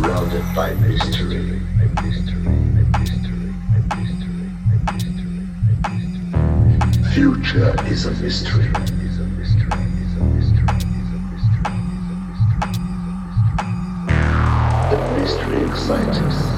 Surrounded by mystery. Future is a mystery. The mystery excites us.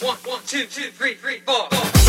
One, one, two, two, three, three, four. four.